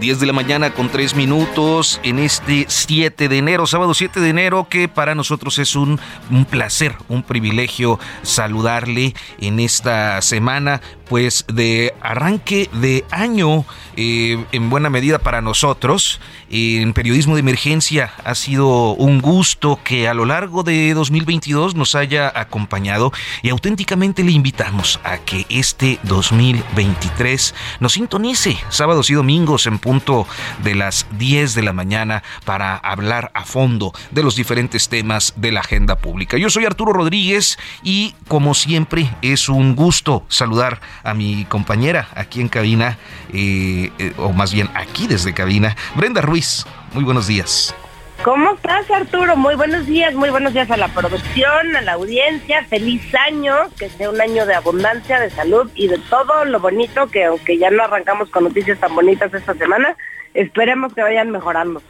10 de la mañana con 3 minutos en este 7 de enero, sábado 7 de enero, que para nosotros es un, un placer, un privilegio saludarle en esta semana, pues de arranque de año, eh, en buena medida para nosotros. En periodismo de emergencia ha sido un gusto que a lo largo de 2022 nos haya acompañado y auténticamente le invitamos a que este 2023 nos sintonice sábados y domingos en punto de las 10 de la mañana para hablar a fondo de los diferentes temas de la agenda pública. Yo soy Arturo Rodríguez y como siempre es un gusto saludar a mi compañera aquí en cabina, eh, eh, o más bien aquí desde cabina, Brenda Ruiz. Muy buenos días. ¿Cómo estás, Arturo? Muy buenos días, muy buenos días a la producción, a la audiencia. Feliz año, que sea un año de abundancia, de salud y de todo lo bonito que aunque ya no arrancamos con noticias tan bonitas esta semana, esperemos que vayan mejorando.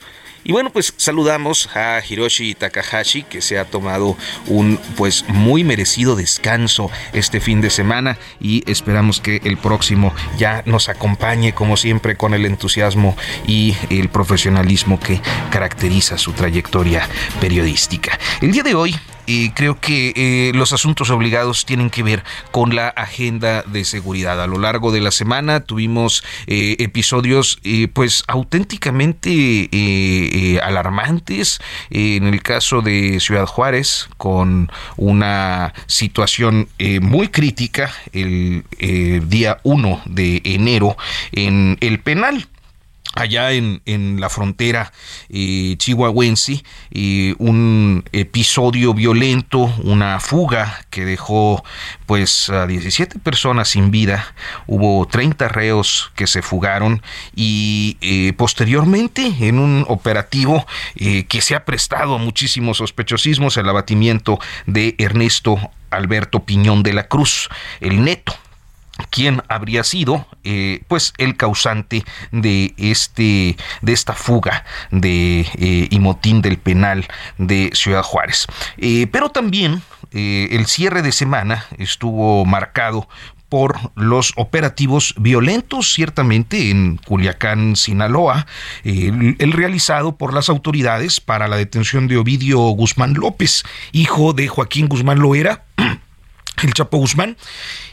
Y bueno, pues saludamos a Hiroshi Takahashi que se ha tomado un pues muy merecido descanso este fin de semana y esperamos que el próximo ya nos acompañe como siempre con el entusiasmo y el profesionalismo que caracteriza su trayectoria periodística. El día de hoy y creo que eh, los asuntos obligados tienen que ver con la agenda de seguridad. A lo largo de la semana tuvimos eh, episodios eh, pues auténticamente alarmantes. en el caso de Ciudad Juárez, con una situación muy crítica el día 1 de enero en el penal allá en, en la frontera eh, chihuahuense, un episodio violento, una fuga que dejó pues a 17 personas sin vida, hubo 30 reos que se fugaron y eh, posteriormente en un operativo eh, que se ha prestado a muchísimos sospechosismos, el abatimiento de Ernesto Alberto Piñón de la Cruz, el neto quién habría sido eh, pues el causante de este de esta fuga de eh, y motín del penal de Ciudad Juárez. Eh, pero también el cierre de semana estuvo marcado por los operativos violentos, ciertamente en Culiacán, Sinaloa, el, realizado por las autoridades para la detención de Ovidio Guzmán López, hijo de Joaquín Guzmán Loera, el Chapo Guzmán,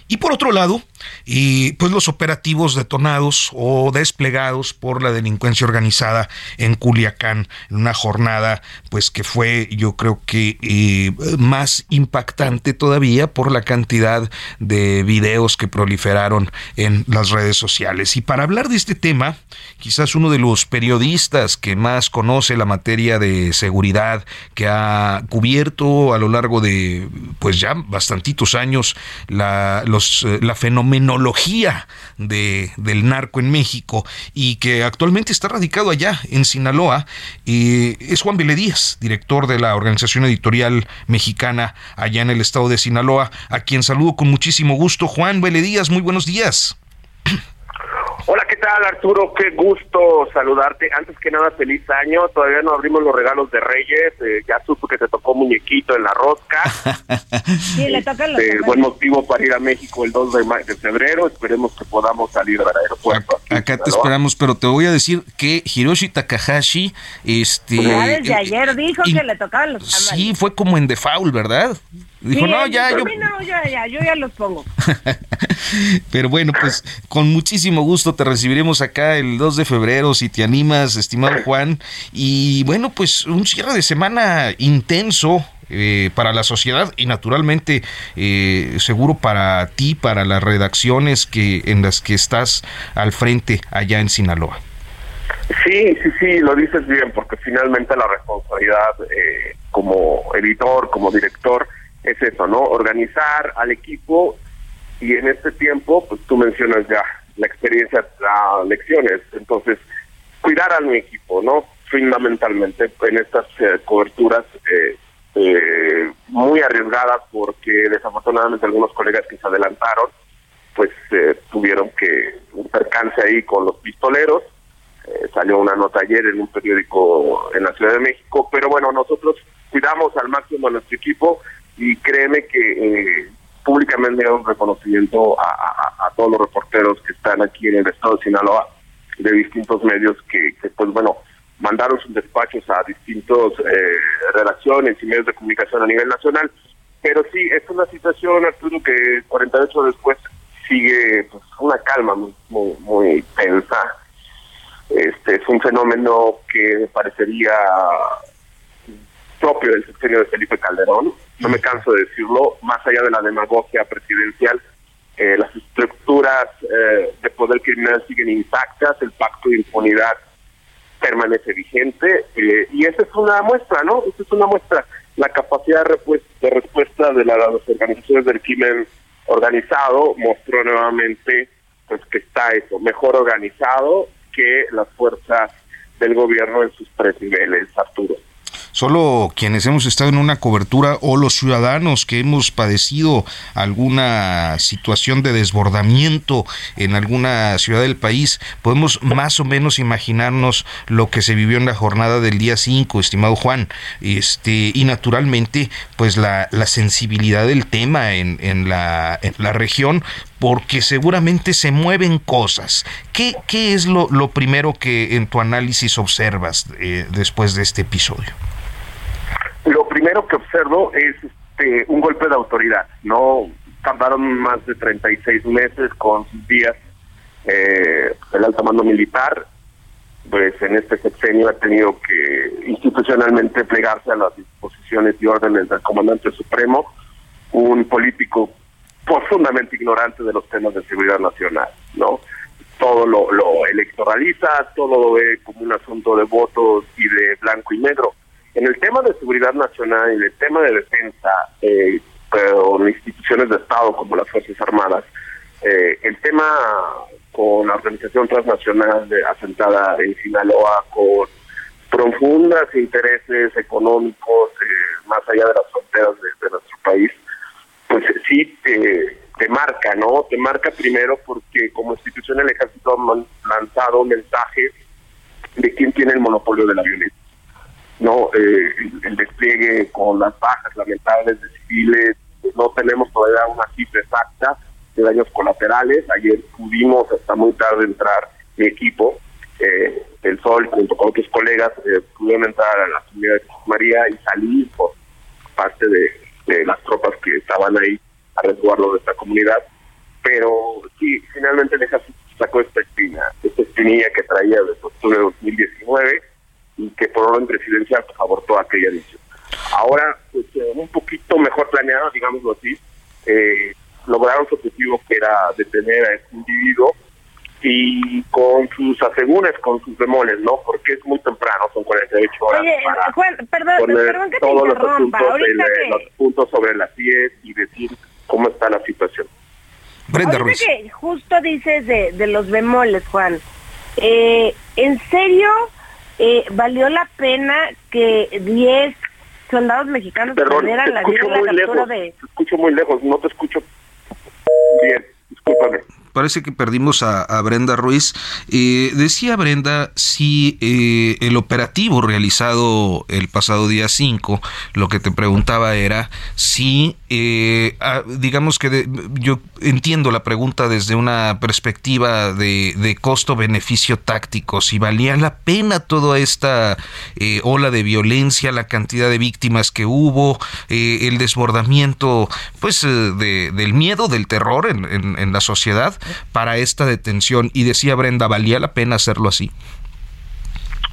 y por otro lado, y pues los operativos detonados o desplegados por la delincuencia organizada en Culiacán, en una jornada pues que fue yo creo que eh, más impactante todavía por la cantidad de videos que proliferaron en las redes sociales. Y para hablar de este tema, quizás uno de los periodistas que más conoce la materia de seguridad, que ha cubierto a lo largo de pues ya bastantitos años la, eh, la fenomenología de, del narco en México y que actualmente está radicado allá en Sinaloa, eh, es Juan Vélez Díaz, director de la organización editorial mexicana allá en el estado de Sinaloa, a quien saludo con muchísimo gusto. Juan Vélez Díaz, muy buenos días. Hola, ¿qué tal Arturo? Qué gusto saludarte. Antes que nada, feliz año. Todavía no abrimos los regalos de Reyes. Eh, ya supo que te tocó muñequito en la rosca. sí, le tocan los este, Buen motivo para ir a México el 2 de, de febrero. Esperemos que podamos salir del aeropuerto. Acá, acá te esperamos, pero te voy a decir que Hiroshi Takahashi... este Ya desde ayer dijo que le tocaban los tamales. Sí, fue como en The Foul, ¿verdad? Dijo, Sí, no, ya, yo... "A mí no, ya, ya, yo ya los pongo. Pero bueno, pues con muchísimo gusto te recibiremos acá el 2 de febrero, si te animas, estimado Juan. Y bueno, pues un cierre de semana intenso, eh, para la sociedad y naturalmente eh, seguro para ti, para las redacciones que en las que estás al frente allá en Sinaloa. Sí, sí, sí, lo dices bien, porque finalmente la responsabilidad eh, como editor, como director, es eso, ¿no? Organizar al equipo y en este tiempo, pues tú mencionas ya, la experiencia da lecciones, entonces cuidar a mi equipo, ¿no? Fundamentalmente en estas coberturas eh, eh, muy arriesgadas porque desafortunadamente algunos colegas que se adelantaron pues eh, tuvieron que percance ahí con los pistoleros eh, salió una nota ayer en un periódico en la Ciudad de México pero bueno nosotros cuidamos al máximo a nuestro equipo y créeme que públicamente un reconocimiento a, todos los reporteros que están aquí en el estado de Sinaloa de distintos medios que, pues bueno mandaron sus despachos a distintos eh, relaciones y medios de comunicación a nivel nacional. Pero sí, es una situación, Arturo, que 48 después sigue pues, una calma muy, muy, tensa. Este es un fenómeno que parecería propio del sexenio de Felipe Calderón. No me canso de decirlo, más allá de la demagogia presidencial, eh, las estructuras eh, de poder criminal siguen intactas, el pacto de impunidad permanece vigente eh, y esa es una muestra, ¿no? Esa es una muestra. La capacidad de respuesta de, las organizaciones del crimen organizado mostró nuevamente pues que está eso, mejor organizado que las fuerzas del gobierno en sus tres niveles, Arturo. Solo quienes hemos estado en una cobertura o los ciudadanos que hemos padecido alguna situación de desbordamiento en alguna ciudad del país, podemos más o menos imaginarnos lo que se vivió en la jornada del día 5, estimado Juan. Este, y naturalmente, pues la, la sensibilidad del tema en, en, la, la región, porque seguramente se mueven cosas. ¿Qué, qué es lo, lo primero que en tu análisis observas eh, después de este episodio? Primero que observo es este, un golpe de autoridad. No tardaron más de 36 meses con sus días eh, el alto militar, pues en este sexenio ha tenido que institucionalmente plegarse a las disposiciones y órdenes del comandante supremo, un político profundamente ignorante de los temas de seguridad nacional, ¿no? Todo lo electoraliza, todo lo ve como un asunto de votos y de blanco y negro en el tema de seguridad nacional y el tema de defensa, eh, instituciones de Estado como las Fuerzas Armadas, eh, el tema con la organización transnacional asentada en Sinaloa, con profundos intereses económicos eh, más allá de las fronteras de, nuestro país, pues sí te, marca, ¿no? Te marca primero porque como institución el ejército ha lanzado un mensaje de quién tiene el monopolio de la violencia no eh, el, despliegue con las bajas lamentables de civiles, no tenemos todavía una cifra exacta de daños colaterales. Ayer pudimos hasta muy tarde entrar mi equipo, eh, el Sol, junto con otros colegas, eh, pudieron entrar a la comunidad de María y salir por parte de, las tropas que estaban ahí a resguardo de esta comunidad. Pero sí, finalmente el sacó esta espina, esta espinilla que traía desde octubre de 2019 y que por orden presidencial pues, abortó aquella decisión. Ahora, pues eh, un poquito mejor planeado, digámoslo así, eh, lograron su objetivo que era detener a este individuo y con sus asegúnes, con sus demoles, ¿no? Porque es muy temprano, son 48 horas. Oye, Juan, perdón, perdón que te todos los, asuntos, los puntos sobre las 10 y decir cómo está la situación. Brenda Ruiz. que justo dices de, de los bemoles, Juan. Eh, ¿En serio eh, valió la pena que 10 soldados mexicanos perdieran la vida en la captura de... Te escucho muy lejos, no te escucho bien, discúlpame. parece que perdimos a, Brenda Ruiz. Eh, decía Brenda si eh, el operativo realizado el pasado día 5, lo que te preguntaba era si, eh, ah, digamos que yo entiendo la pregunta desde una perspectiva de, de costo-beneficio táctico, si valía la pena toda esta ola de violencia, la cantidad de víctimas que hubo, el desbordamiento pues de, del miedo, del terror en, en la sociedad para esta detención y decía Brenda, ¿valía la pena hacerlo así?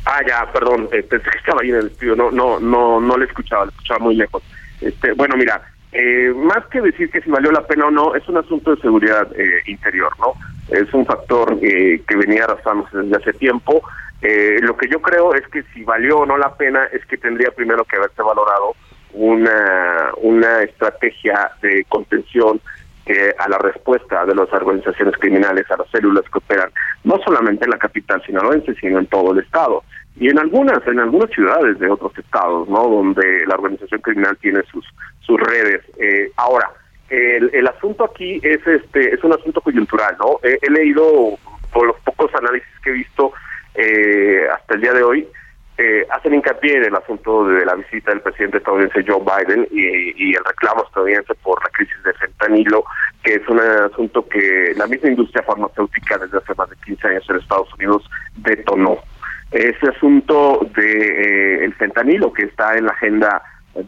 Ah, ya, perdón, eh, pensé que estaba ahí en el estudio, no, no, no, no le escuchaba, le escuchaba muy lejos. Este, bueno, mira, eh, más que decir que si valió la pena o no, es un asunto de seguridad eh, interior, ¿no? Es un factor que venía arrastrándose desde hace tiempo. lo que yo creo es que si valió o no la pena es que tendría primero que haberse valorado una, una estrategia de contención a la respuesta de las organizaciones criminales, a las células que operan, no solamente en la capital sinaloense, sino en todo el estado. Y en algunas, en algunas ciudades de otros estados, ¿no? Donde la organización criminal tiene sus, sus redes. Eh, ahora, el, el asunto aquí es este es un asunto coyuntural, ¿no? he leído por los pocos análisis que he visto eh, hasta el día de hoy, eh, hacen hincapié en el asunto de la visita del presidente estadounidense Joe Biden y, el reclamo estadounidense por la crisis de fentanilo, que es un asunto que la misma industria farmacéutica desde hace más de 15 años en Estados Unidos detonó. Ese asunto de eh, el fentanilo que está en la agenda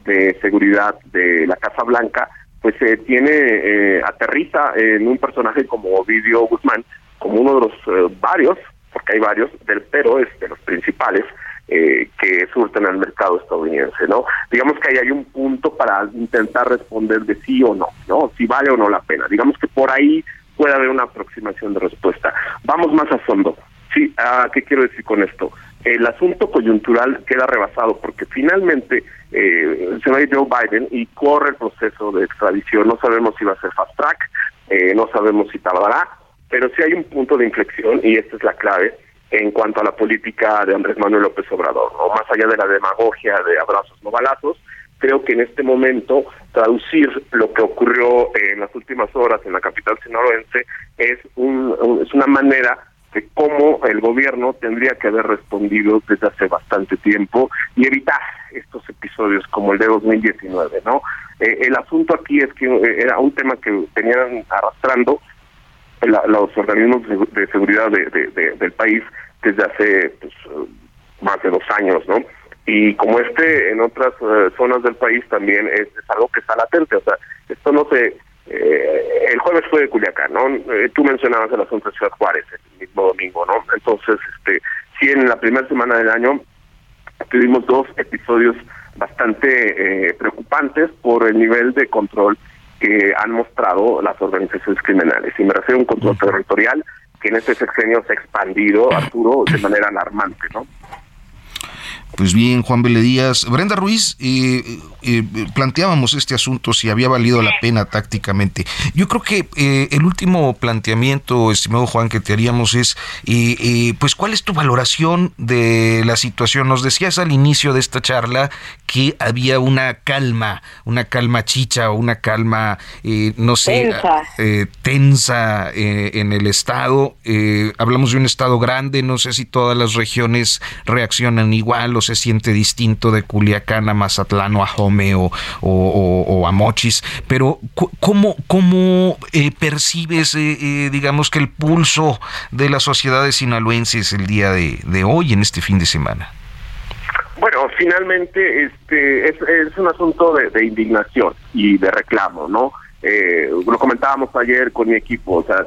de seguridad de la Casa Blanca, pues se tiene eh, aterriza en un personaje como Ovidio Guzmán, como uno de los varios, porque hay varios, del pero es de los principales, eh, que surten al mercado estadounidense, ¿no? Digamos que ahí hay un punto para intentar responder de sí o no, ¿no? Si vale o no la pena. Digamos que por ahí puede haber una aproximación de respuesta. Vamos más a fondo. Sí, ah, ¿qué quiero decir con esto? El asunto coyuntural queda rebasado porque finalmente eh, se va a ir Joe Biden y corre el proceso de extradición. No sabemos si va a ser fast track, eh, no sabemos si tardará, pero sí hay un punto de inflexión y esta es la clave en cuanto a la política de Andrés Manuel López Obrador, ¿no? más allá de la demagogia de abrazos no balazos, creo que en este momento traducir lo que ocurrió en las últimas horas en la capital sinaloense es, un, es una manera de cómo el gobierno tendría que haber respondido desde hace bastante tiempo y evitar estos episodios como el de 2019, ¿no? Eh, el asunto aquí es que eh, era un tema que venían arrastrando los organismos de, seguridad del país desde hace pues, más de dos años, ¿no? Y como este en otras eh, zonas del país también es, algo que está latente, o sea, esto no se... Eh, el jueves fue de Culiacán, ¿no? Eh, tú mencionabas el asunto de Ciudad Juárez el mismo domingo, ¿no? Entonces, este, sí, en la primera semana del año tuvimos dos episodios bastante preocupantes por el nivel de control que han mostrado las organizaciones criminales. Y me refiero a un control territorial que en este sexenio se ha expandido, Arturo, de manera alarmante, ¿no? Pues bien, Juan Díaz. Brenda Ruiz, eh, eh, planteábamos este asunto si había valido la pena tácticamente. Yo creo que eh, el último planteamiento, estimado Juan, que te haríamos es, pues, ¿cuál es tu valoración de la situación? Nos decías al inicio de esta charla que había una calma, una calma chicha o una calma, no sé, tensa, tensa en el Estado. hablamos de un Estado grande, no sé si todas las regiones reaccionan igual o se siente distinto de Culiacán a Mazatlán o a Jome o, a Mochis, pero ¿cómo, cómo eh, percibes, eh, eh, digamos, que el pulso de las sociedades sinaloenses el día de, hoy, en este fin de semana? Bueno, finalmente este es, un asunto de, indignación y de reclamo, ¿no? lo comentábamos ayer con mi equipo, o sea,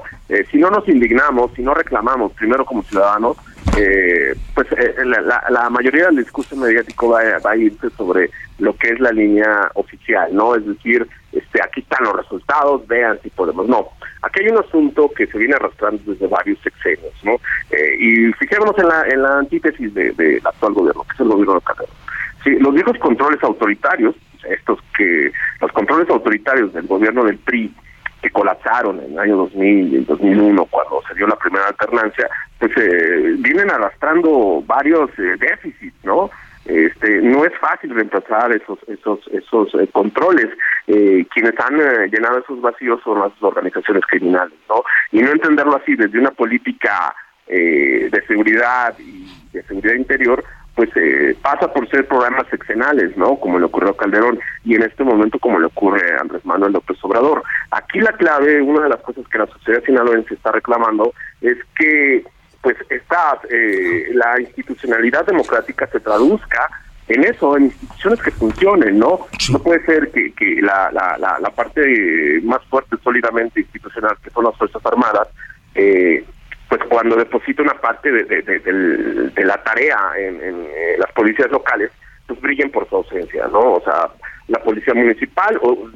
si no nos indignamos, si no reclamamos primero como ciudadanos, eh, pues eh, la, mayoría del discurso mediático va, a irse sobre lo que es la línea oficial, ¿no? Es decir, este, aquí están los resultados, vean si podemos. No, aquí hay un asunto que se viene arrastrando desde varios sexenios, ¿no? Eh, y fijémonos en la, en la antítesis del de, actual gobierno, que es el gobierno de Calderón. Sí, los viejos controles autoritarios, estos que, los controles autoritarios del gobierno del PRI, que colapsaron en el año 2000 y el 2001 cuando se dio la primera alternancia, pues eh, vienen arrastrando varios eh, déficits, ¿no? Este, no es fácil reemplazar esos esos esos eh, controles eh, quienes han eh, llenado esos vacíos son las organizaciones criminales, ¿no? Y no entenderlo así desde una política eh, de seguridad y de seguridad interior, pues eh, pasa por ser programas seccionales, ¿no? Como le ocurrió a Calderón y en este momento como le ocurre a Andrés Manuel López Obrador. Aquí la clave, una de las cosas que la sociedad sinaloense está reclamando es que pues esta eh, la institucionalidad democrática se traduzca en eso, en instituciones que funcionen, ¿no? No puede ser que, que la, la, la, la parte más fuerte sólidamente institucional, que son las Fuerzas Armadas, eh, pues cuando deposita una parte de, de, la tarea en, eh, las policías locales, pues brillen por su ausencia, ¿no? O sea, la policía municipal o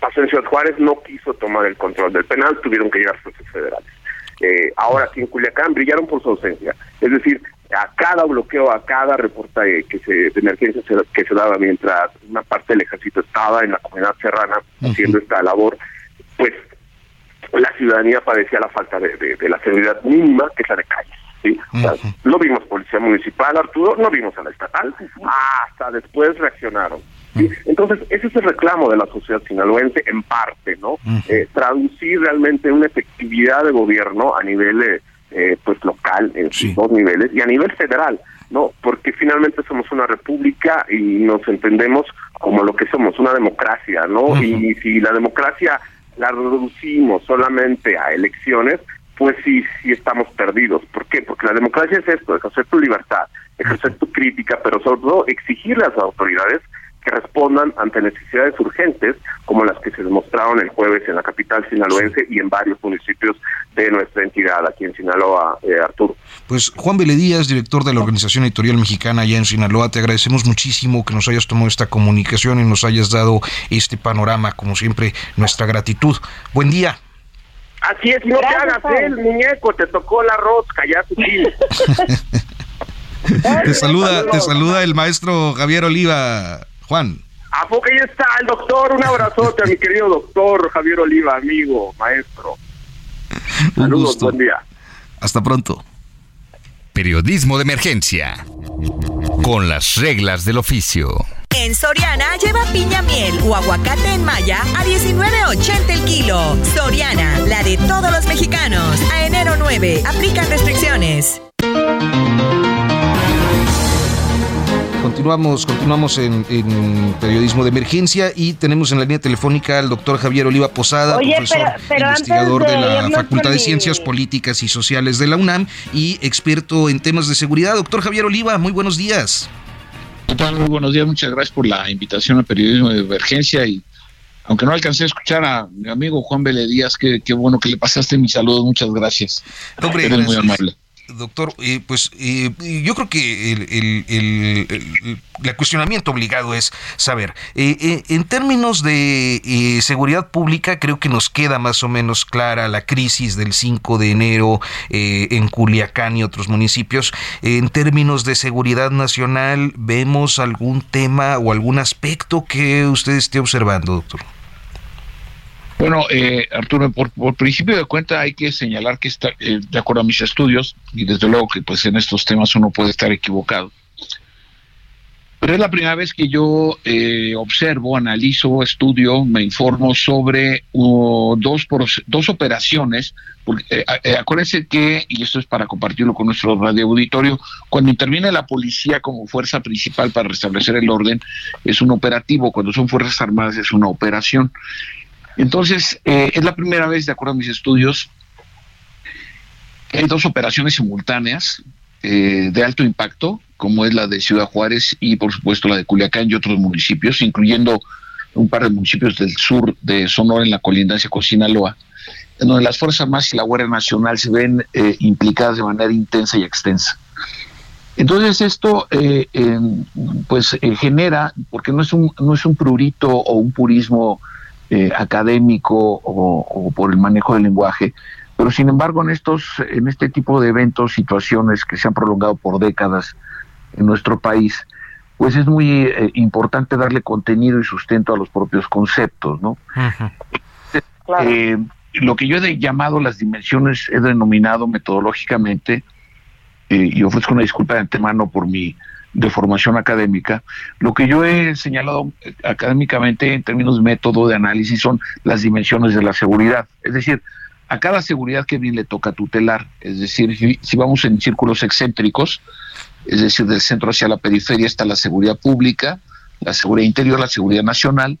pasó en Ciudad Juárez no quiso tomar el control del penal, tuvieron que llegar fuerzas federales. Eh, ahora aquí en Culiacán brillaron por su ausencia, es decir, a cada bloqueo, a cada reporte que se, de emergencia que se daba mientras una parte del ejército estaba en la comunidad serrana haciendo esta labor, pues la ciudadanía padecía la falta de, la seguridad mínima que es la de calles. ¿sí? no vimos policía municipal, Arturo, no vimos a la estatal, hasta después reaccionaron. Entonces, ese es el reclamo de la sociedad sinaloense en parte, ¿no? Eh, traducir realmente una efectividad de gobierno a nivel eh, eh, pues local, en dos niveles, y a nivel federal, ¿no? Porque finalmente somos una república y nos entendemos como lo que somos, una democracia, ¿no? Y si la democracia la reducimos solamente a elecciones, pues sí, sí estamos perdidos. ¿Por qué? Porque la democracia es esto, ejercer tu libertad, ejercer tu crítica, pero sobre todo exigirle a las autoridades que respondan ante necesidades urgentes como las que se demostraron el jueves en la capital sinaloense y en varios municipios de nuestra entidad aquí en Sinaloa, eh, Arturo. Pues Juan Vélez Díaz, director de la Organización Editorial Mexicana allá en Sinaloa, te agradecemos muchísimo que nos hayas tomado esta comunicación y nos hayas dado este panorama, como siempre, nuestra gratitud. Buen día. Así es, no te hagas el muñeco, te tocó la rosca, ya su te saluda, te saluda el maestro Javier Oliva. Juan. ¿A poco ahí está el doctor? Un abrazote a mi querido doctor Javier Oliva, amigo, maestro. Saludos, buen día. Hasta pronto. Periodismo de emergencia. Con las reglas del oficio. En Soriana lleva piña miel o aguacate en maya a 19.80 el kilo. Soriana, la de todos los mexicanos. A enero 9, aplican restricciones. Continuamos, continuamos en, periodismo de emergencia y tenemos en la línea telefónica al doctor Javier Oliva Posada, profesor investigador de, la Facultad de Ciencias Políticas y Sociales de la UNAM y experto en temas de seguridad. Doctor Javier Oliva, muy buenos días. Muy buenos días, muchas gracias por la invitación al periodismo de emergencia y aunque no alcancé a escuchar a mi amigo Juan Vélez Díaz, qué, bueno que le pasaste mi saludo, muchas gracias. Eres muy amable. Doctor, eh, pues eh, yo creo que el, cuestionamiento obligado es saber, eh, en términos de seguridad pública, creo que nos queda más o menos clara la crisis del 5 de enero en Culiacán y otros municipios. En términos de seguridad nacional, ¿vemos algún tema o algún aspecto que usted esté observando, doctor? Bueno, eh, Arturo, por, principio de cuenta hay que señalar que está, eh, de acuerdo a mis estudios, y desde luego que pues en estos temas uno puede estar equivocado, pero es la primera vez que yo eh, observo, analizo, estudio, me informo sobre dos, dos operaciones. Porque, acuérdense que, y esto es para compartirlo con nuestro radio auditorio, cuando interviene la policía como fuerza principal para restablecer el orden, es un operativo. Cuando son Fuerzas Armadas es una operación. Entonces, eh, es la primera vez, de acuerdo a mis estudios, que hay dos operaciones simultáneas eh, de alto impacto, como es la de Ciudad Juárez y por supuesto la de Culiacán y otros municipios, incluyendo un par de municipios del sur de Sonora en la colindancia con Sinaloa, en donde las Fuerzas Armadas y la Guardia Nacional se ven eh, implicadas de manera intensa y extensa. Entonces esto pues genera, porque no es un no es un prurito o un purismo eh, académico o, por el manejo del lenguaje, pero sin embargo en estos, en este tipo de eventos, situaciones que se han prolongado por décadas en nuestro país, pues es muy eh, importante darle contenido y sustento a los propios conceptos, ¿no? Eh, lo que yo he llamado las dimensiones, he denominado metodológicamente, y ofrezco una disculpa de antemano por mi de formación académica, lo que yo he señalado eh, académicamente en términos de método de análisis son las dimensiones de la seguridad. Es decir, a cada seguridad que bien le toca tutelar. Es decir, si, vamos en círculos excéntricos, es decir, del centro hacia la periferia está la seguridad pública, la seguridad interior, la seguridad nacional,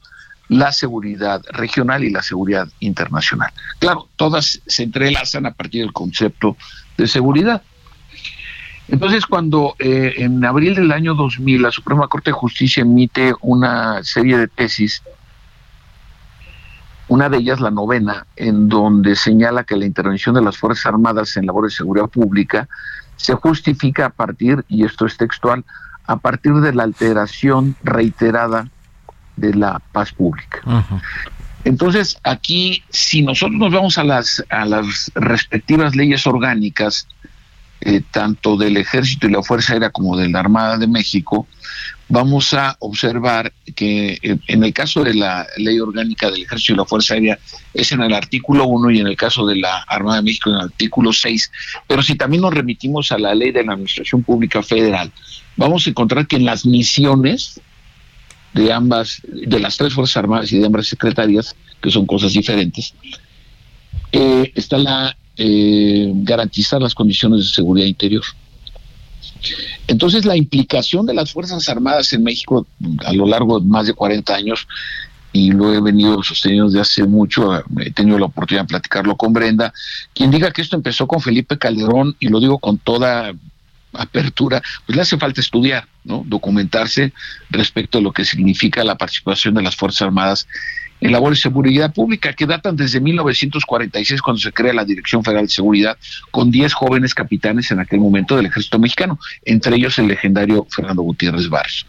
la seguridad regional y la seguridad internacional. Claro, todas se entrelazan a partir del concepto de seguridad. Entonces, cuando eh, en abril del año 2000 la Suprema Corte de Justicia emite una serie de tesis, una de ellas, la novena, en donde señala que la intervención de las Fuerzas Armadas en labores de seguridad pública se justifica a partir, y esto es textual, a partir de la alteración reiterada de la paz pública. Entonces, aquí, si nosotros nos vamos a las, a las respectivas leyes orgánicas, eh, tanto del Ejército y la Fuerza Aérea como de la Armada de México, vamos a observar que eh, en el caso de la Ley Orgánica del Ejército y la Fuerza Aérea es en el artículo 1 y en el caso de la Armada de México en el artículo 6, pero si también nos remitimos a la Ley de la Administración Pública Federal, vamos a encontrar que en las misiones de ambas, de las tres Fuerzas Armadas y de ambas secretarias, que son cosas diferentes, eh, está la eh, garantizar las condiciones de seguridad interior. Entonces, la implicación de las Fuerzas Armadas en México a lo largo de más de 40 años, y lo he venido sosteniendo desde hace mucho, he tenido la oportunidad de platicarlo con Brenda, quien diga que esto empezó con Felipe Calderón, y lo digo con toda apertura, pues le hace falta estudiar, ¿no? documentarse respecto a lo que significa la participación de las Fuerzas Armadas en labores de seguridad pública que datan desde 1946 cuando se crea la Dirección Federal de Seguridad con 10 jóvenes capitanes en aquel momento del ejército mexicano, entre ellos el legendario Fernando Gutiérrez Barrios.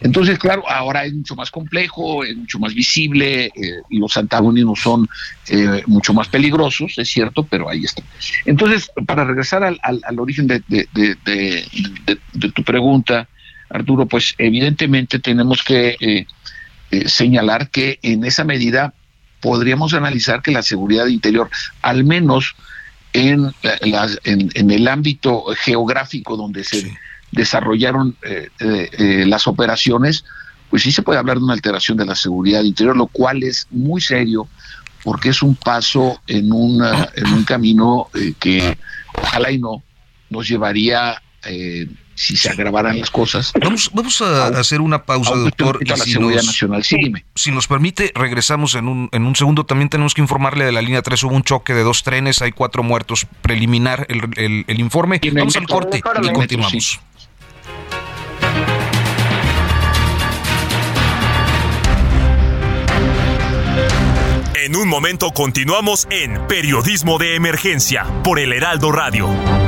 Entonces, claro, ahora es mucho más complejo, es mucho más visible, eh, los antagonismos son eh, mucho más peligrosos, es cierto, pero ahí está. Entonces, para regresar al, origen de, de, tu pregunta, Arturo, pues evidentemente tenemos que eh, eh, señalar que en esa medida podríamos analizar que la seguridad interior, al menos en, en, el ámbito geográfico donde se desarrollaron eh, eh, las operaciones, pues sí se puede hablar de una alteración de la seguridad interior, lo cual es muy serio porque es un paso en, una, en un camino que ojalá y no nos llevaría si se agravaran las cosas. Vamos, vamos a hacer una pausa, doctor. Y si, nos, nacional. si nos permite, regresamos en un, en un segundo. También tenemos que informarle de la línea 3. Hubo un choque de dos trenes, hay cuatro muertos. Preliminar el, el, informe. Vamos al corte y continuamos. En un momento continuamos en Periodismo de Emergencia por el Heraldo Radio.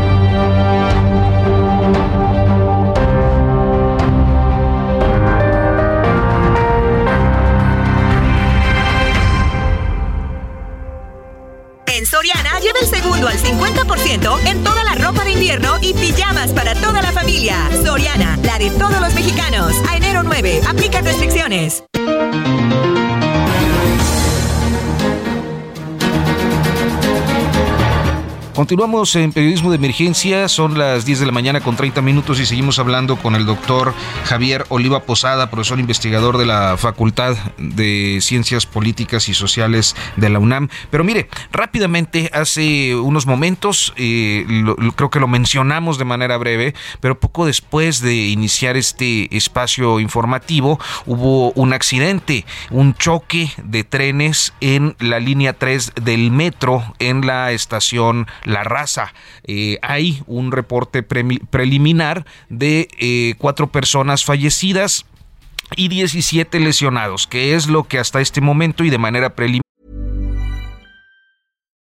en toda la ropa de invierno y pijamas para toda la familia. Soriana, la de todos los mexicanos. A enero 9, aplica restricciones. Continuamos en periodismo de emergencia, son las 10 de la mañana con 30 minutos y seguimos hablando con el doctor Javier Oliva Posada, profesor investigador de la Facultad de Ciencias Políticas y Sociales de la UNAM. Pero mire, rápidamente, hace unos momentos, eh, creo que lo mencionamos de manera breve, pero poco después de iniciar este espacio informativo, hubo un accidente, un choque de trenes en la línea 3 del metro en la estación la raza. Eh, hay un reporte preliminar de eh, cuatro personas fallecidas y 17 lesionados, que es lo que hasta este momento y de manera preliminar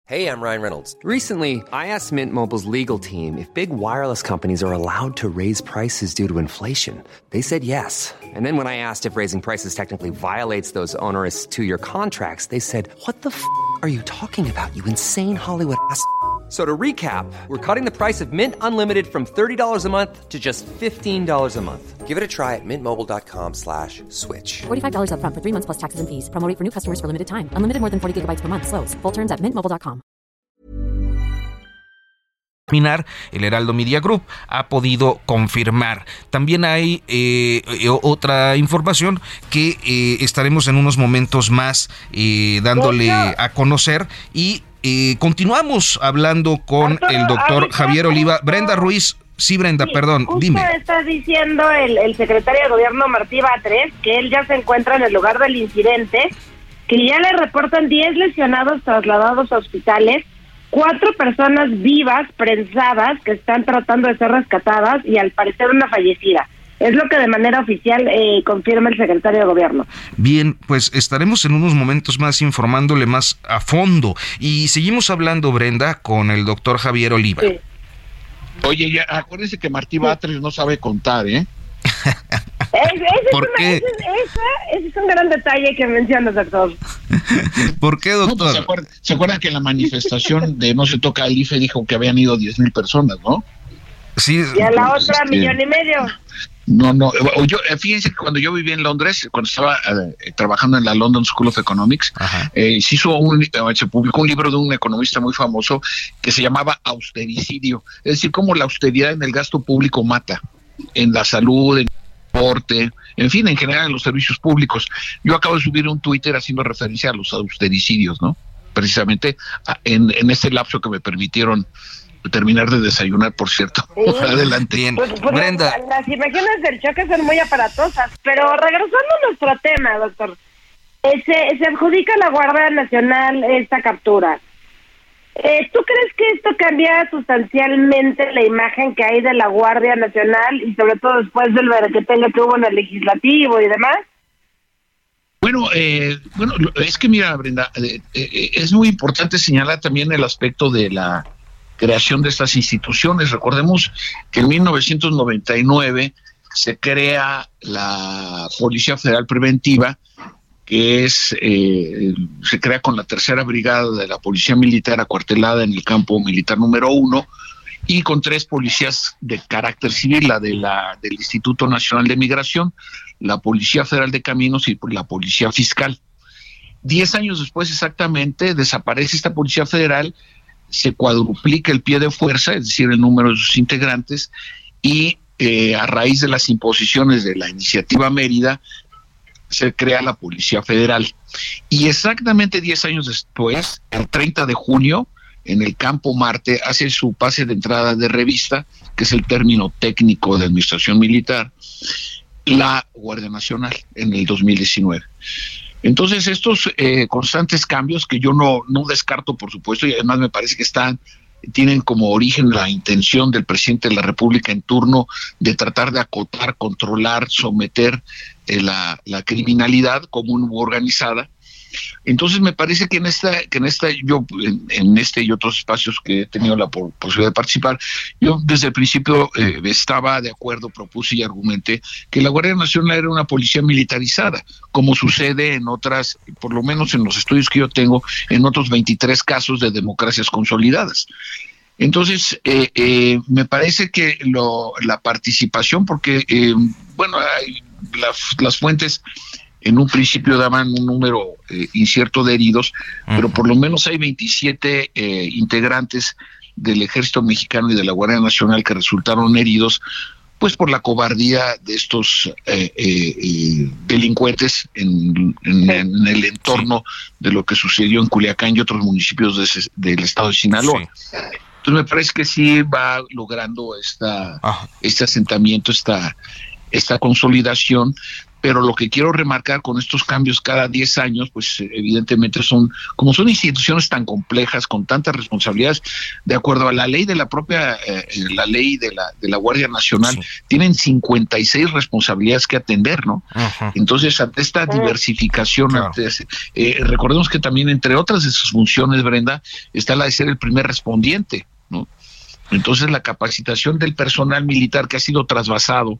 Hey, I'm Ryan Reynolds. Recently, I asked Mint Mobile's legal team if big wireless companies are allowed to raise prices due to inflation. They said yes. And then when I asked if raising prices technically violates those onerous two year contracts, they said, What the f are you talking about, you insane Hollywood ass? So to recap, we're cutting the price of Mint Unlimited from $30 a month to just $15 a month. Give it a try at mintmobile.com slash switch. $45 up front for three months plus taxes and fees. Promo for new customers for limited time. Unlimited more than 40 gigabytes per month. Slows. Full terms at mintmobile.com. El Heraldo Media Group ha podido confirmar. También hay eh, otra información que eh, estaremos en unos momentos más eh, dándole a conocer y eh, continuamos hablando con el doctor Javier Oliva. Brenda Ruiz, sí, Brenda, perdón, dime. está diciendo el, el, secretario de gobierno Martí Batres que él ya se encuentra en el lugar del incidente, que ya le reportan 10 lesionados trasladados a hospitales, cuatro personas vivas, prensadas, que están tratando de ser rescatadas y al parecer una fallecida. Es lo que de manera oficial eh, confirma el secretario de Gobierno. Bien, pues estaremos en unos momentos más informándole más a fondo. Y seguimos hablando, Brenda, con el doctor Javier Oliva. Oye, ya, acuérdense que Martí Batres no sabe contar, ¿eh? ¿Por qué? Ese, es un gran detalle que mencionas, doctor. ¿Por qué, pues, doctor? ¿se, acuerdan, que en la manifestación de No se toca el IFE dijo que habían ido 10 mil personas, ¿no? Sí. Y a la otra, este, millón y medio. No, no, yo, eh, fíjense que cuando yo vivía en Londres, cuando estaba eh, trabajando en la London School of Economics, eh, se hizo un, se publicó un libro de un economista muy famoso que se llamaba austericidio, es decir, cómo la austeridad en el gasto público mata, en la salud, en el transporte, en fin, en general en los servicios públicos. Yo acabo de subir un Twitter haciendo referencia a los austericidios, ¿no? Precisamente en, en este lapso que me permitieron terminar de desayunar, por cierto. Adelante. Bien. Pues, pues, Brenda. Las, imágenes del choque son muy aparatosas, pero regresando a nuestro tema, doctor, eh, se, se adjudica a la Guardia Nacional esta captura. Eh, ¿Tú crees que esto cambia sustancialmente la imagen que hay de la Guardia Nacional y sobre todo después del que que hubo en el legislativo y demás? Bueno, eh, bueno, es que mira, Brenda, es muy importante señalar también el aspecto de la creación de estas instituciones. Recordemos que en 1999 se crea la Policía Federal Preventiva, que es eh, se crea con la tercera brigada de la Policía Militar acuartelada en el campo militar número uno y con tres policías de carácter civil, la de la del Instituto Nacional de Migración, la Policía Federal de Caminos y la Policía Fiscal. Diez años después exactamente desaparece esta Policía Federal se cuadruplica el pie de fuerza, es decir, el número de sus integrantes, y eh, a raíz de las imposiciones de la iniciativa Mérida, se crea la Policía Federal. Y exactamente 10 años después, el 30 de junio, en el campo Marte, hace su pase de entrada de revista, que es el término técnico de administración militar, la Guardia Nacional en el 2019. Entonces, estos eh, constantes cambios que yo no, descarto, por supuesto, y además me parece que están tienen como origen la intención del presidente de la República en turno de tratar de acotar, controlar, someter eh, la, la, criminalidad común u organizada entonces me parece que en esta, que en esta, yo en, este y otros espacios que he tenido la posibilidad de participar, yo desde el principio eh, estaba de acuerdo, propuse y argumenté que la Guardia Nacional era una policía militarizada, como sucede en otras, por lo menos en los estudios que yo tengo, en otros 23 casos de democracias consolidadas. Entonces, eh, eh, me parece que lo, la participación, porque, bueno, hay las, las fuentes en un principio daban un número eh, incierto de heridos, pero por lo menos hay 27 eh, integrantes del ejército mexicano y de la Guardia Nacional que resultaron heridos pues por la cobardía de estos eh, delincuentes en, el entorno de lo que sucedió en Culiacán y otros municipios del estado de Sinaloa. Entonces me parece que sí va logrando esta, este asentamiento, esta, esta consolidación pero lo que quiero remarcar con estos cambios cada 10 años, pues evidentemente son, como son instituciones tan complejas, con tantas responsabilidades, de acuerdo a la ley de la propia, eh, la ley de la, de la Guardia Nacional, tienen 56 responsabilidades que atender, ¿no? Entonces, ante esta diversificación, eh, recordemos que también entre otras de sus funciones, Brenda, está la de ser el primer respondiente, ¿no? Entonces, la capacitación del personal militar que ha sido trasvasado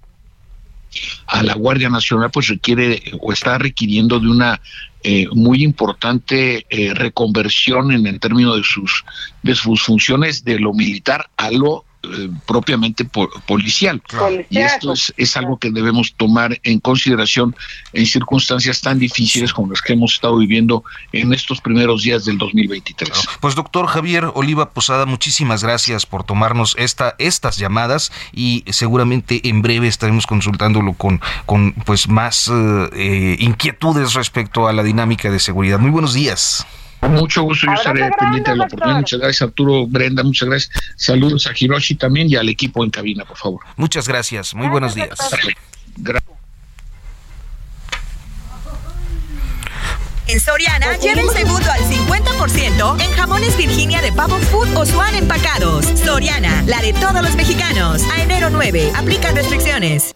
a la Guardia Nacional, pues requiere o está requiriendo de una eh, muy importante eh, reconversión en el término de sus de sus funciones de lo militar a lo eh, propiamente policial. Y esto es, algo que debemos tomar en consideración en circunstancias tan difíciles como las que hemos estado viviendo en estos primeros días del 2023. Pues doctor Javier Oliva Posada, muchísimas gracias por tomarnos esta, estas llamadas y seguramente en breve estaremos consultándolo con, con pues más eh, inquietudes respecto a la dinámica de seguridad. Muy buenos días. Mucho gusto, yo estaré pendiente de la oportunidad. Muchas gracias, Arturo, Brenda, muchas gracias. Saludos a Hiroshi también y al equipo en cabina, por favor. Muchas gracias, muy buenos días. En Soriana, lleva el segundo al 50% en jamones Virginia de Pavo Food o Swan empacados. Soriana, la de todos los mexicanos. A enero 9, aplican restricciones.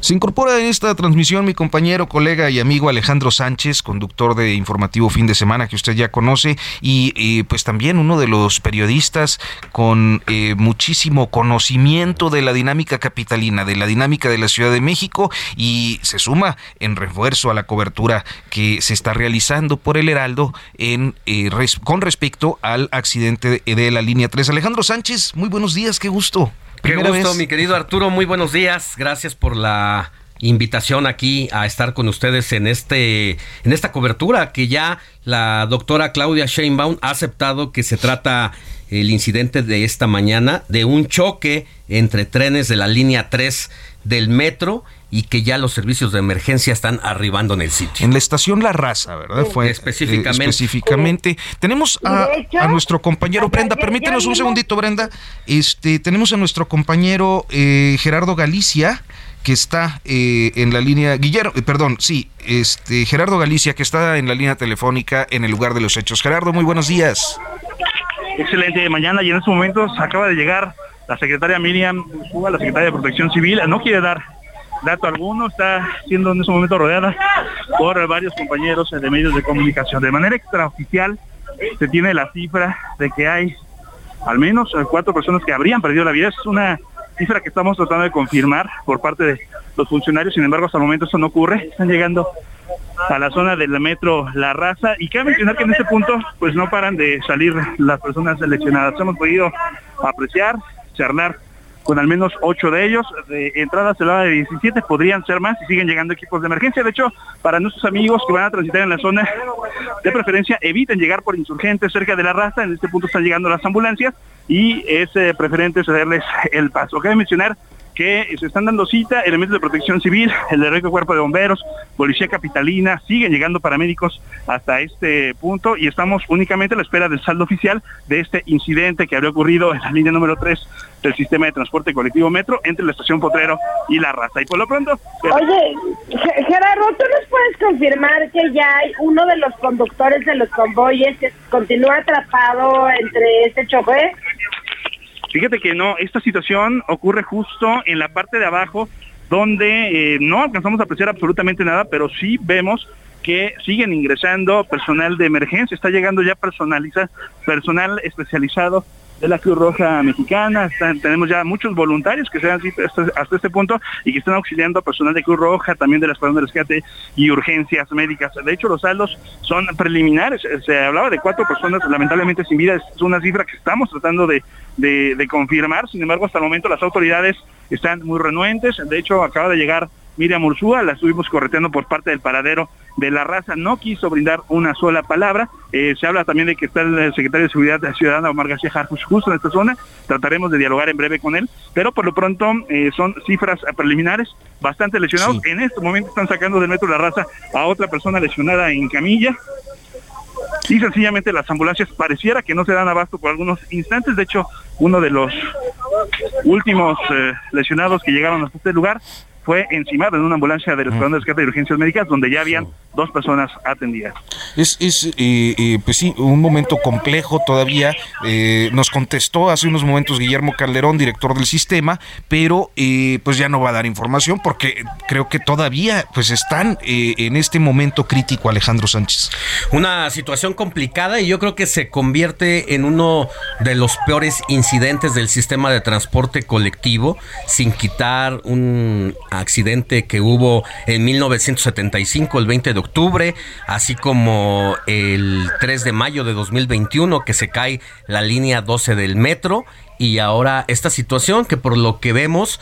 Se incorpora en esta transmisión mi compañero, colega y amigo Alejandro Sánchez, conductor de Informativo Fin de Semana que usted ya conoce y pues también uno de los periodistas con eh, muchísimo conocimiento de la dinámica capitalina, de la dinámica de la Ciudad de México y se suma en refuerzo a la cobertura que se está realizando por el Heraldo en eh, con respecto al accidente de la línea 3. Alejandro Sánchez, muy buenos días, qué gusto. Qué gusto, mi querido Arturo. Muy buenos días. Gracias por la invitación aquí a estar con ustedes en este en esta cobertura que ya la doctora Claudia Sheinbaum ha aceptado que se trata el incidente de esta mañana de un choque entre trenes de la línea 3 del metro y que ya los servicios de emergencia están arribando en el sitio. En la estación La Raza, ¿verdad? Fue específicamente. Eh, específicamente. Tenemos a, nuestro compañero Brenda, permítenos un segundito, Brenda. Este, tenemos a nuestro compañero eh, Gerardo Galicia que está eh, en la línea, Guillermo, perdón, sí, este Gerardo Galicia, que está en la línea telefónica en el lugar de los hechos. Gerardo, muy buenos días. Excelente mañana y en estos momentos acaba de llegar la secretaria Miriam Cuba, la secretaria de Protección Civil, no quiere dar dato alguno, está siendo en este momento rodeada por varios compañeros de medios de comunicación. De manera extraoficial se tiene la cifra de que hay al menos cuatro personas que habrían perdido la vida. Es una cifra que estamos tratando de confirmar por parte de los funcionarios, sin embargo hasta el momento eso no ocurre. Están llegando a la zona del metro La Raza y cabe mencionar que en este punto pues no paran de salir las personas seleccionadas. Hemos podido apreciar, charlar con al menos ocho de ellos. De entrada se de 17, podrían ser más y siguen llegando equipos de emergencia. De hecho, para nuestros amigos que van a transitar en la zona, de preferencia eviten llegar por insurgentes cerca de la raza. En este punto están llegando las ambulancias y es eh, preferente cederles el paso. Cabe mencionar que se están dando cita, elementos de protección civil, el heroico cuerpo de bomberos, policía capitalina, siguen llegando paramédicos hasta este punto y estamos únicamente a la espera del saldo oficial de este incidente que habría ocurrido en la línea número 3 del sistema de transporte colectivo metro entre la estación Potrero y la raza. Y por lo pronto... Oye, Gerardo, ¿tú nos puedes confirmar que ya hay uno de los conductores de los convoyes que continúa atrapado entre este chofer? Fíjate que no, esta situación ocurre justo en la parte de abajo donde eh, no alcanzamos a apreciar absolutamente nada, pero sí vemos que siguen ingresando personal de emergencia, está llegando ya personaliza, personal especializado de la Cruz Roja Mexicana, tenemos ya muchos voluntarios que se han hasta, este punto y que están auxiliando a personal de Cruz Roja, también de la Escuadrón de Rescate y urgencias médicas. De hecho, los saldos son preliminares, se hablaba de cuatro personas lamentablemente sin vida, es una cifra que estamos tratando de, de confirmar, sin embargo, hasta el momento las autoridades están muy renuentes, de hecho, acaba de llegar Miriam Ursúa, la estuvimos correteando por parte del paradero de la raza, no quiso brindar una sola palabra. Eh, se habla también de que está el secretario de Seguridad Ciudadana, Omar García Jarfus, justo en esta zona. Trataremos de dialogar en breve con él, pero por lo pronto eh, son cifras preliminares, bastante lesionados. En este momento están sacando del metro la raza a otra persona lesionada en camilla. Y sencillamente las ambulancias pareciera que no se dan abasto por algunos instantes. De hecho, uno de los últimos eh, lesionados que llegaron hasta este lugar fue encimado en una ambulancia del Escuadrón de Rescate de Urgencias Médicas donde ya habían dos personas atendidas. Es, es eh, eh, pues sí, un momento complejo todavía. Eh, nos contestó hace unos momentos Guillermo Calderón, director del sistema, pero pues ya no va a dar información porque creo que todavía pues están en este momento crítico Alejandro Sánchez. Una situación complicada y yo creo que se convierte en uno de los peores incidentes del sistema de transporte colectivo, sin quitar un accidente que hubo en 1975, el 20 de octubre, así como el 3 de mayo de 2021 que se cae la línea 12 del metro. Y ahora esta situación que por lo que vemos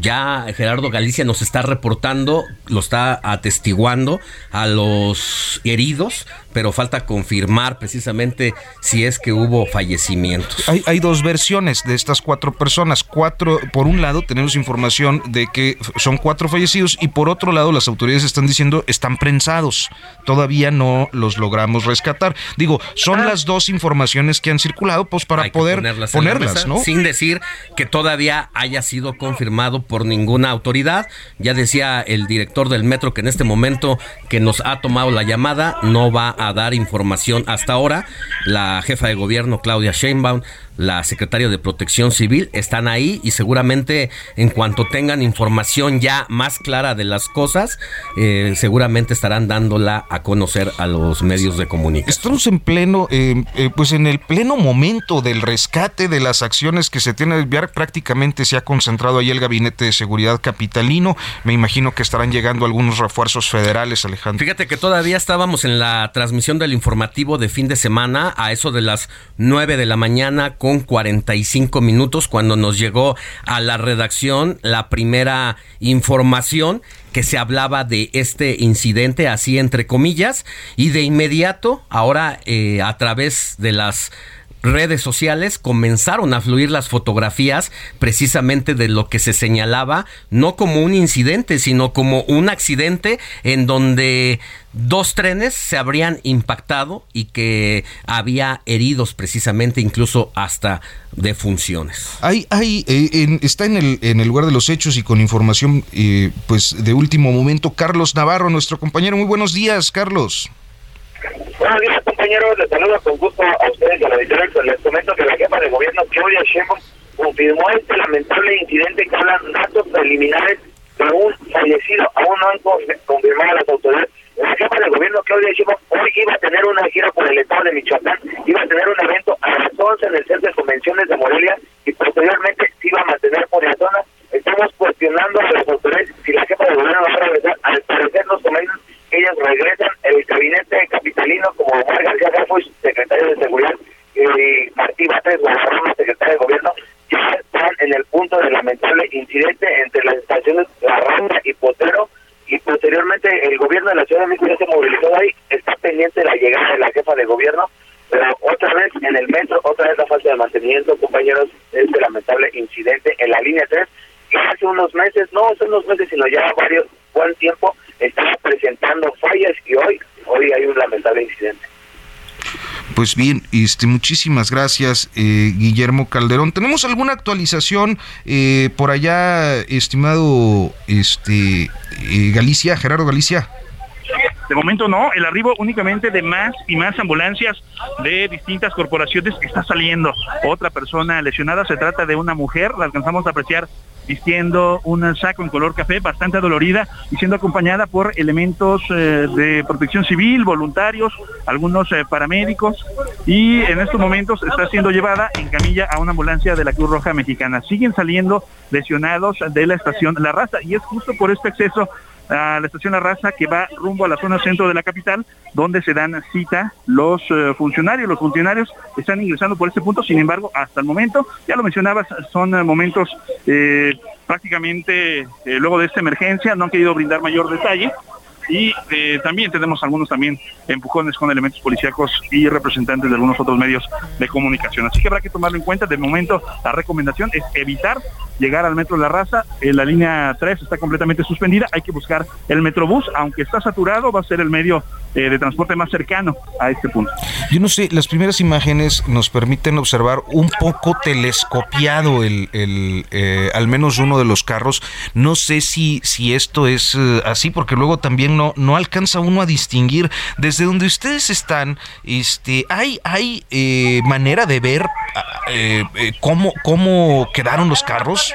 ya Gerardo Galicia nos está reportando, lo está atestiguando a los heridos, pero falta confirmar precisamente si es que hubo fallecimientos. Hay, hay, dos versiones de estas cuatro personas. Cuatro, por un lado, tenemos información de que son cuatro fallecidos y por otro lado, las autoridades están diciendo están prensados. Todavía no los logramos rescatar. Digo, son las dos informaciones que han circulado, pues para poder ponerlas, ¿no? Sin decir que todavía haya sido confirmado por ninguna autoridad. Ya decía el director del metro que en este momento que nos ha tomado la llamada no va a dar información hasta ahora. La jefa de gobierno, Claudia Sheinbaum, la secretaria de Protección Civil están ahí y seguramente en cuanto tengan información ya más clara de las cosas, eh, seguramente estarán dándola a conocer a los medios de comunicación. Estamos en pleno, eh, eh, pues en el pleno momento del rescate de las acciones que se tiene enviar, prácticamente se ha concentrado ahí el Gabinete de Seguridad Capitalino. Me imagino que estarán llegando algunos refuerzos federales, Alejandro. Fíjate que todavía estábamos en la transmisión del informativo de fin de semana a eso de las 9 de la mañana con 45 minutos cuando nos llegó a la redacción la primera información que se hablaba de este incidente, así entre comillas, y de inmediato, ahora eh, a través de las redes sociales comenzaron a fluir las fotografías precisamente de lo que se señalaba, no como un incidente, sino como un accidente en donde dos trenes se habrían impactado y que había heridos precisamente incluso hasta defunciones. Hay, hay, eh, está en el, en el lugar de los hechos y con información eh, pues de último momento Carlos Navarro, nuestro compañero. Muy buenos días, Carlos. Buenos días, compañeros. Les saludo con gusto a ustedes de la directora. Les comento que la jefa de gobierno, Claudia Sheinbaum, confirmó este lamentable incidente que hablan datos preliminares de un fallecido. Aún no han confirmado las autoridades. La jefa de gobierno, Claudia Sheinbaum, hoy iba a tener una gira por el estado de Michoacán, iba a tener un evento a las 11 en el Centro de Convenciones de Morelia y posteriormente se iba a mantener por la zona. Estamos cuestionando a las autoridades si la jefa de gobierno va a regresar. Al parecer nos comentan ellas regresan el gabinete capitalino como Omar García Garfo, secretario de Seguridad, y Martí Batres, secretario de Gobierno, ya están en el punto del lamentable incidente entre las estaciones La Randa y Potero, y posteriormente el gobierno de la Ciudad de México ya se movilizó ahí, está pendiente la llegada de la jefa de gobierno, pero otra vez en el metro, otra vez la falta de mantenimiento, compañeros, este lamentable incidente en la línea 3, que hace unos meses, no hace unos meses, sino ya varios, buen tiempo, estaba presentando fallas y hoy, hoy hay un lamentable incidente. Pues bien, este, muchísimas gracias, eh, Guillermo Calderón. ¿Tenemos alguna actualización eh, por allá, estimado este, eh, Galicia, Gerardo Galicia? De momento no, el arribo únicamente de más y más ambulancias de distintas corporaciones está saliendo. Otra persona lesionada, se trata de una mujer, la alcanzamos a apreciar vistiendo un saco en color café, bastante dolorida y siendo acompañada por elementos eh, de protección civil, voluntarios, algunos eh, paramédicos y en estos momentos está siendo llevada en camilla a una ambulancia de la Cruz Roja Mexicana. Siguen saliendo lesionados de la estación La Raza y es justo por este acceso a la estación La Raza que va rumbo a la zona centro de la capital, donde se dan cita los eh, funcionarios. Los funcionarios están ingresando por este punto, sin embargo, hasta el momento, ya lo mencionabas, son eh, momentos eh, prácticamente luego de esta emergencia, no han querido brindar mayor detalle, y eh, también tenemos algunos también empujones con elementos policíacos y representantes de algunos otros medios de comunicación. Así que habrá que tomarlo en cuenta. De momento, la recomendación es evitar llegar al metro de la raza. Eh, la línea 3 está completamente suspendida. Hay que buscar el metrobús, aunque está saturado, va a ser el medio eh, de transporte más cercano a este punto. Yo no sé, las primeras imágenes nos permiten observar un poco telescopiado el, el eh, al menos uno de los carros. No sé si, si esto es eh, así, porque luego también no, no alcanza uno a distinguir desde donde ustedes están. Este, hay, hay manera de ver cómo, cómo quedaron los carros.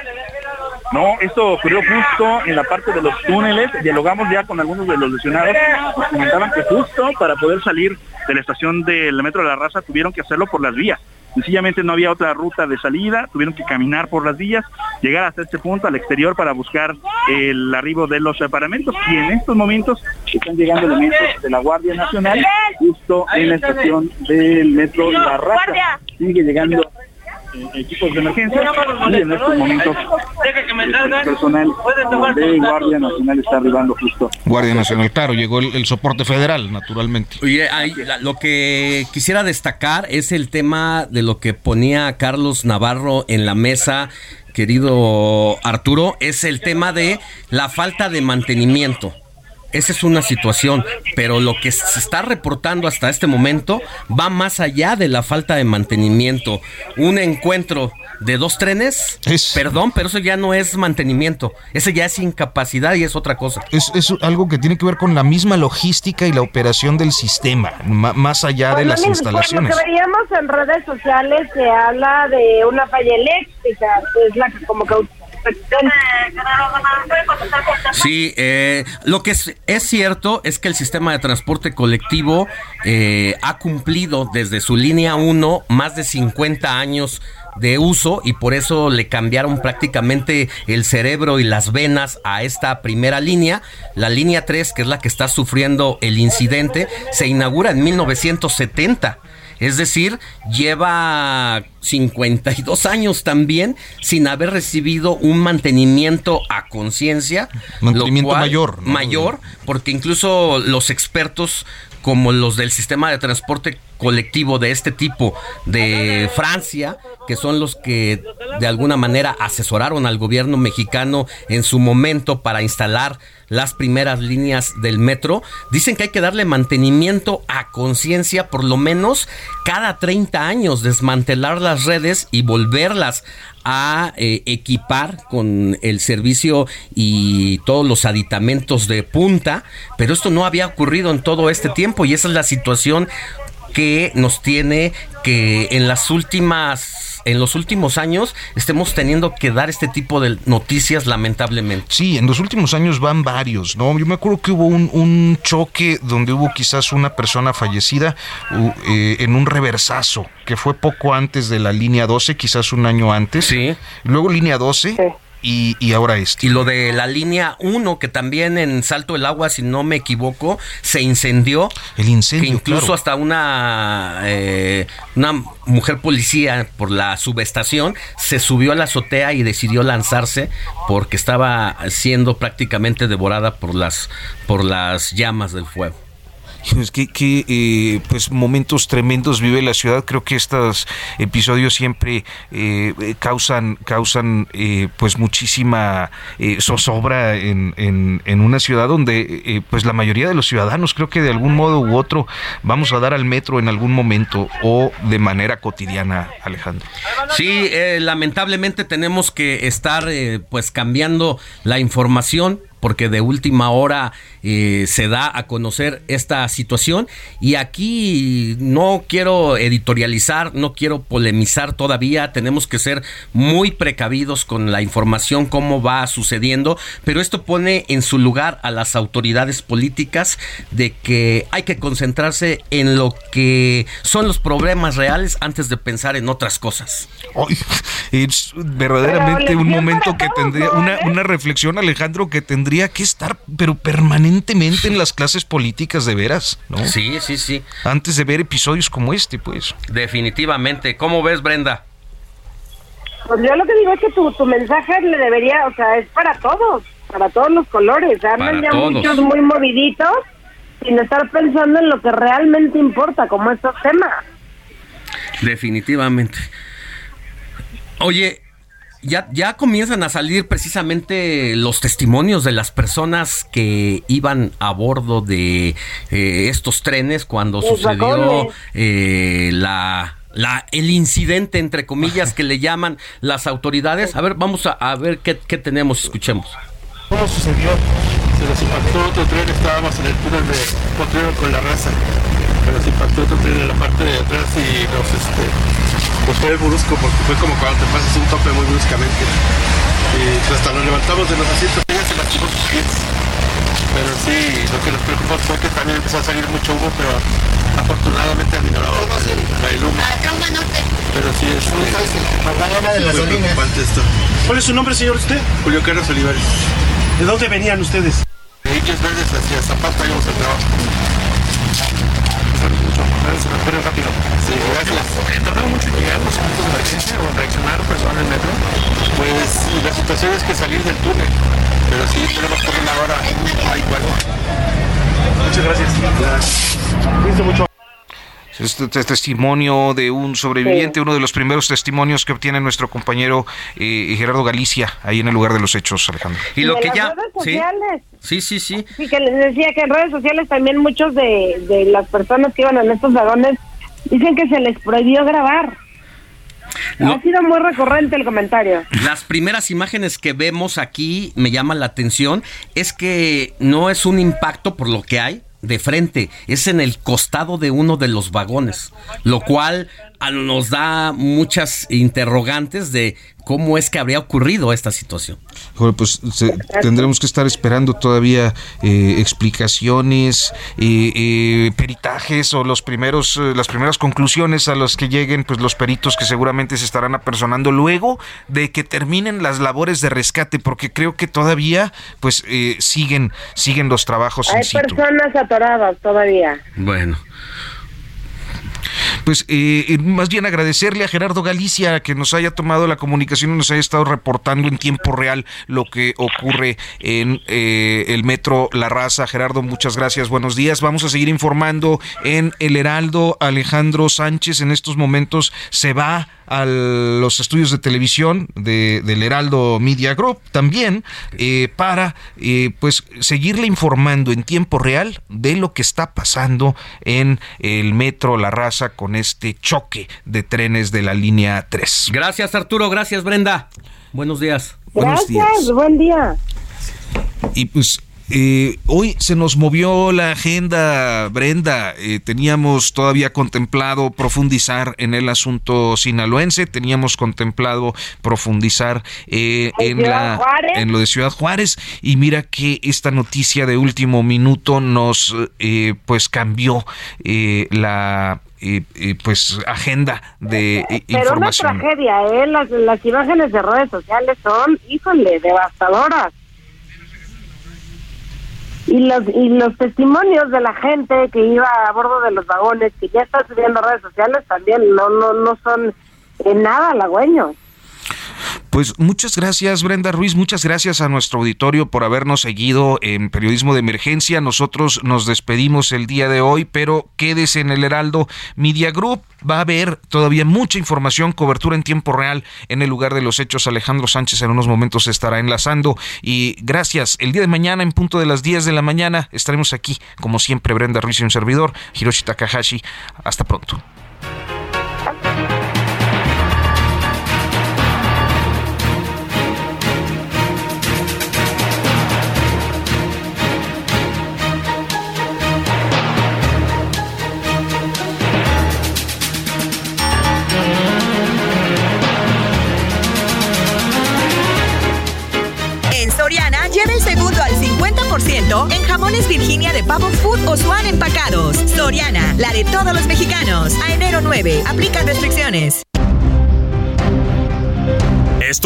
No, esto ocurrió justo en la parte de los túneles. Dialogamos ya con algunos de los lesionados. Nos comentaban que justo para poder salir de la estación del Metro de la Raza tuvieron que hacerlo por las vías. Sencillamente no había otra ruta de salida, tuvieron que caminar por las vías, llegar hasta este punto al exterior para buscar el arribo de los reparamentos y en estos momentos están llegando elementos de la Guardia Nacional justo en la estación del Metro La Raza. Sigue llegando equipos de emergencia y en estos momentos el personal de Guardia Nacional está arribando justo. Guardia Nacional, claro, llegó el, soporte federal, naturalmente. Oye, lo que quisiera destacar es el tema de lo que ponía Carlos Navarro en la mesa querido Arturo, es el tema de la falta de mantenimiento. Esa es una situación, pero lo que se está reportando hasta este momento va más allá de la falta de mantenimiento. Un encuentro de dos trenes, perdón, pero eso ya no es mantenimiento, ese ya es incapacidad y es otra cosa. Es, algo que tiene que ver con la misma logística y la operación del sistema, más allá de las instalaciones. lo que veríamos en redes sociales se habla de una falla eléctrica, es la que como que Sí, eh, lo que es, cierto es que el sistema de transporte colectivo eh, ha cumplido desde su línea 1 más de 50 años de uso y por eso le cambiaron prácticamente el cerebro y las venas a esta primera línea. La línea 3, que es la que está sufriendo el incidente, se inaugura en 1970 es decir, lleva 52 años también sin haber recibido un mantenimiento a conciencia. Mantenimiento mayor. Mayor, porque incluso los expertos como los del sistema de transporte colectivo de este tipo de Francia, que son los que de alguna manera asesoraron al gobierno mexicano en su momento para instalar las primeras líneas del metro, dicen que hay que darle mantenimiento a conciencia por lo menos cada 30 años, desmantelar las redes y volverlas a eh, equipar con el servicio y todos los aditamentos de punta, pero esto no había ocurrido en todo este tiempo y esa es la situación que nos tiene que en las últimas en los últimos años estemos teniendo que dar este tipo de noticias lamentablemente. Sí, en los últimos años van varios, ¿no? Yo me acuerdo que hubo un, choque donde hubo quizás una persona fallecida eh, en un reversazo, que fue poco antes de la línea 12, quizás un año antes. Sí. Luego línea 12 y, ahora esto. Y lo de la línea 1, que también en Salto del Agua, si no me equivoco, se incendió. El incendio. Que incluso hasta una, eh, una mujer policía por la subestación se subió a la azotea y decidió lanzarse porque estaba siendo prácticamente devorada por las, por las llamas del fuego que, que eh, pues momentos tremendos vive la ciudad. Creo que estos episodios siempre eh, causan causan eh, pues muchísima zozobra en, en, una ciudad donde pues la mayoría de los ciudadanos creo que de algún modo u otro vamos a dar al metro en algún momento o de manera cotidiana, Alejandro. Sí, lamentablemente tenemos que estar pues cambiando la información porque de última hora eh, se da a conocer esta situación. Y aquí no quiero editorializar, no quiero polemizar todavía, tenemos que ser muy precavidos con la información, cómo va sucediendo, pero esto pone en su lugar a las autoridades políticas de que hay que concentrarse en lo que son los problemas reales antes de pensar en otras cosas. es verdaderamente un momento que tendría, una, una reflexión Alejandro que tendría tendría que estar, pero permanentemente en las clases políticas de veras, ¿no? Sí, sí, sí. Antes de ver episodios como este, pues. Definitivamente. ¿Cómo ves, Brenda? Pues yo lo que digo es que tu, tu mensaje le debería, o sea, es para todos, para todos los colores. Andan ya muchos muy moviditos sin estar pensando en lo que realmente importa, como estos temas. Definitivamente. Oye, ya, ya comienzan a salir precisamente los testimonios de las personas que iban a bordo de eh, estos trenes cuando sucedió eh, la la, el incidente, entre comillas, que le llaman las autoridades. A ver, vamos a, ver qué, qué, tenemos, escuchemos. ¿Cómo sucedió? Se nos impactó otro tren, estábamos en el túnel de Potrero con la raza, pero se impactó otro tren en la parte de atrás y nos, este, pues fue brusco porque fue como cuando te pasas un tope muy bruscamente. Y pues hasta nos levantamos de los asientos ella se lastimó sus pies. Pero sí, lo que nos preocupó fue que también empezó a salir mucho humo, pero afortunadamente aminoró el humo. Pero sí, es muy preocupante esto. ¿Cuál es su nombre, señor usted? Julio Carlos Olivares. ¿De dónde venían ustedes? De Verdes hacia Zapata íbamos al trabajo. Este, este testimonio de un sobreviviente, uno de los primeros testimonios que obtiene nuestro compañero eh, Gerardo Galicia, ahí en el lugar de los hechos, Alejandro. Y lo que ya... ¿sí? sí, sí, sí. Sí, que les decía que en redes sociales también muchos de, de las personas que iban en estos vagones dicen que se les prohibió grabar. Ha sido muy recurrente el comentario. Las primeras imágenes que vemos aquí me llaman la atención. Es que no es un impacto por lo que hay, de frente, es en el costado de uno de los vagones, lo cual nos da muchas interrogantes de cómo es que habría ocurrido esta situación. pues tendremos que estar esperando todavía eh, explicaciones, eh, eh, peritajes o los primeros, las primeras conclusiones a las que lleguen pues los peritos que seguramente se estarán apersonando luego de que terminen las labores de rescate, porque creo que todavía pues siguen siguen los trabajos. Hay personas atoradas todavía. Bueno. Pues eh, eh, más bien agradecerle a Gerardo Galicia que nos haya tomado la comunicación y nos haya estado reportando en tiempo real lo que ocurre en eh, el metro La Raza. Gerardo, muchas gracias, buenos días. Vamos a seguir informando en El Heraldo. Alejandro Sánchez en estos momentos se va a los estudios de televisión de, del Heraldo Media Group también eh, para eh, pues seguirle informando en tiempo real de lo que está pasando en el metro La Raza con este choque de trenes de la línea 3. Gracias Arturo, gracias Brenda. Buenos días. Gracias, buen día. Y pues eh, hoy se nos movió la agenda, Brenda. Eh, teníamos todavía contemplado profundizar en el asunto sinaloense, teníamos contemplado profundizar eh, en, la, en lo de Ciudad Juárez y mira que esta noticia de último minuto nos pues cambió la pues agenda de información. Pero una tragedia, ¿eh? Las, las imágenes de redes sociales son, híjole, devastadoras y los y los testimonios de la gente que iba a bordo de los vagones que ya está subiendo redes sociales también no no no son en nada halagüeños pues muchas gracias Brenda Ruiz, muchas gracias a nuestro auditorio por habernos seguido en Periodismo de Emergencia. Nosotros nos despedimos el día de hoy, pero quédese en el Heraldo Media Group. Va a haber todavía mucha información, cobertura en tiempo real en el lugar de los hechos. Alejandro Sánchez en unos momentos estará enlazando. Y gracias. El día de mañana, en punto de las 10 de la mañana, estaremos aquí, como siempre, Brenda Ruiz y un servidor, Hiroshi Takahashi. Hasta pronto.